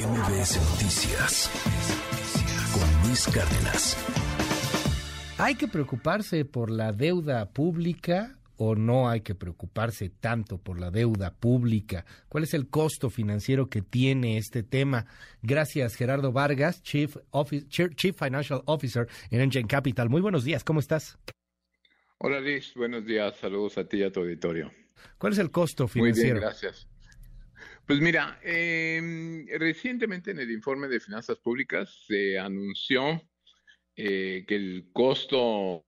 MBS Noticias con Luis Cárdenas. ¿Hay que preocuparse por la deuda pública o no hay que preocuparse tanto por la deuda pública? ¿Cuál es el costo financiero que tiene este tema? Gracias, Gerardo Vargas, Chief, Chief Financial Officer en Engine Capital. Muy buenos días, ¿cómo estás? Hola Luis, buenos días, saludos a ti y a tu auditorio. ¿Cuál es el costo financiero? Muy bien, gracias. Pues mira, em, recientemente en el informe de finanzas públicas se anunció eh, que el costo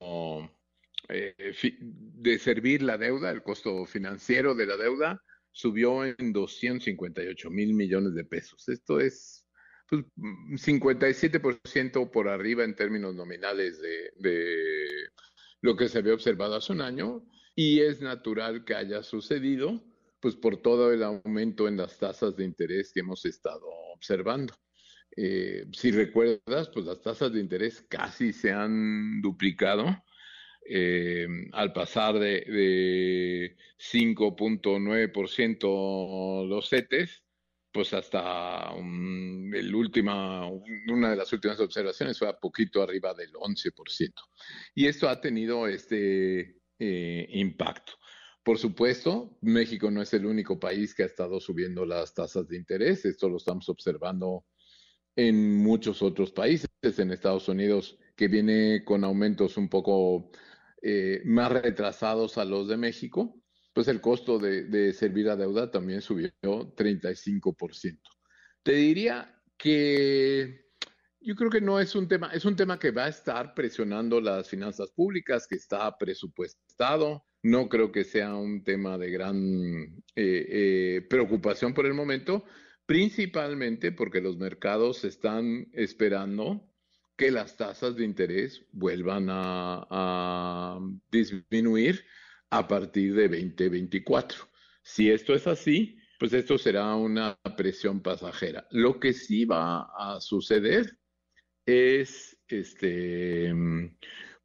eh, de servir la deuda, el costo financiero de la deuda, subió en 258 mil millones de pesos. Esto es pues, 57% por arriba en términos nominales de, de lo que se había observado hace un año y es natural que haya sucedido pues por todo el aumento en las tasas de interés que hemos estado observando. Eh, si recuerdas, pues las tasas de interés casi se han duplicado eh, al pasar de, de 5.9% los CETES, pues hasta el última, una de las últimas observaciones fue a poquito arriba del 11%. Y esto ha tenido este eh, impacto. Por supuesto, México no es el único país que ha estado subiendo las tasas de interés. Esto lo estamos observando en muchos otros países, en Estados Unidos, que viene con aumentos un poco eh, más retrasados a los de México, pues el costo de, servir a deuda también subió 35%. Te diría que yo creo que no es un tema, es un tema que va a estar presionando las finanzas públicas, que está presupuestado. No creo que sea un tema de gran eh, eh, preocupación por el momento, principalmente porque los mercados están esperando que las tasas de interés vuelvan a, disminuir a partir de 2024. Si esto es así, pues esto será una presión pasajera. Lo que sí va a suceder es este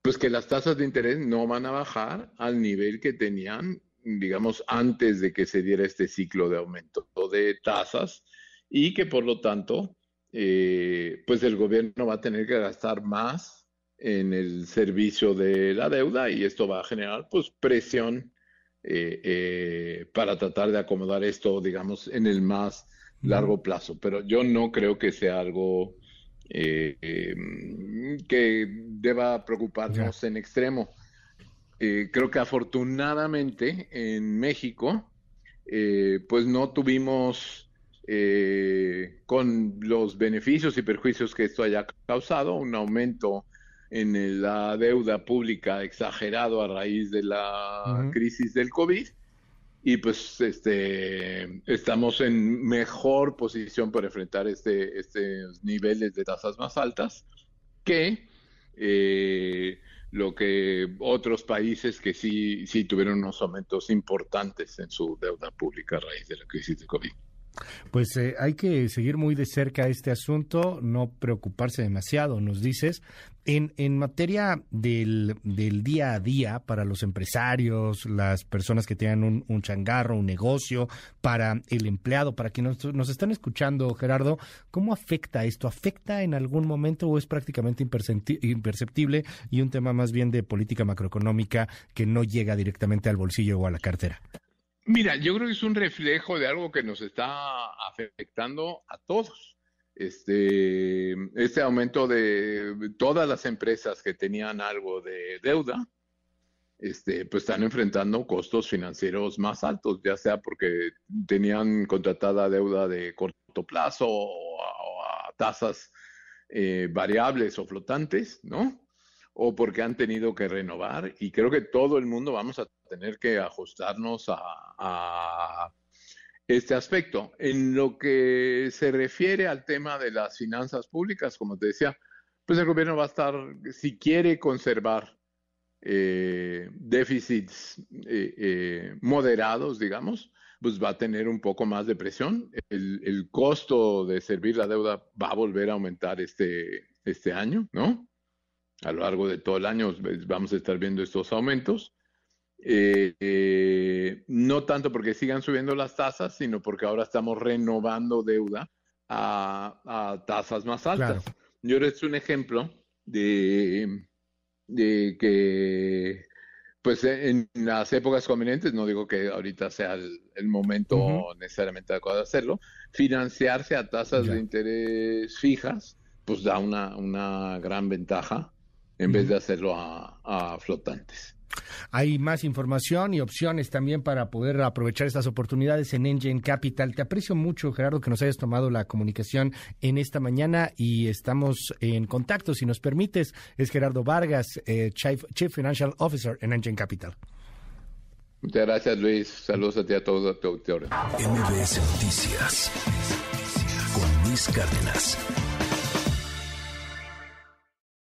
pues que las tasas de interés no van a bajar al nivel que tenían, digamos, antes de que se diera este ciclo de aumento de tasas y que por lo tanto eh, pues el gobierno va a tener que gastar más en el servicio de la deuda y esto va a generar pues presión eh, eh, para tratar de acomodar esto, digamos, en el más largo plazo. Pero yo no creo que sea algo em, que deba preocuparnos en extremo. creo que afortunadamente en México, pues no tuvimos eh, con los beneficios y perjuicios que esto haya causado, un aumento en la deuda pública exagerado a raíz de la crisis del COVID y pues este estamos en mejor posición para enfrentar este, estos niveles de tasas más altas que eh, lo que otros países que sí, sí tuvieron unos aumentos importantes en su deuda pública a raíz de la crisis del COVID. Pues eh, hay que seguir muy de cerca este asunto, no preocuparse demasiado, nos dices. En, en materia del, del día a día para los empresarios, las personas que tengan un, un changarro, un negocio, para el empleado, para quienes nos, están escuchando, Gerardo, ¿cómo afecta esto? ¿Afecta en algún momento o es prácticamente imperceptible y un tema más bien de política macroeconómica que no llega directamente al bolsillo o a la cartera? Mira, yo creo que es un reflejo de algo que nos está afectando a todos. Este, este aumento de todas las empresas que tenían algo de deuda, este, pues están enfrentando costos financieros más altos, ya sea porque tenían contratada deuda de corto plazo o a, tasas eh, variables o flotantes, ¿no? O porque han tenido que renovar y creo que todo el mundo vamos a tener que ajustarnos a, este aspecto. En lo que se refiere al tema de las finanzas públicas, como te decía, pues el gobierno va a estar, si quiere conservar eh, déficits eh, eh, moderados, digamos, pues va a tener un poco más de presión. El, el, costo de servir la deuda va a volver a aumentar este, este año, ¿no? A lo largo de todo el año vamos a estar viendo estos aumentos. Eh, eh, no tanto porque sigan subiendo las tasas, sino porque ahora estamos renovando deuda a, tasas más altas. Yo es un ejemplo de, de que pues en las épocas convenientes, no digo que ahorita sea el, momento necesariamente adecuado de hacerlo, financiarse a tasas de interés fijas, pues da una, una gran ventaja en vez de hacerlo a flotantes. Hay más información y opciones también para poder aprovechar estas oportunidades en Engine Capital. Te aprecio mucho, Gerardo, que nos hayas tomado la comunicación en esta mañana y estamos en contacto, si nos permites. Es Gerardo Vargas, eh, Chief, Financial Officer en Engine Capital. Muchas gracias, Luis. Saludos a ti a todos, a tu MBS Noticias con Luis Cárdenas.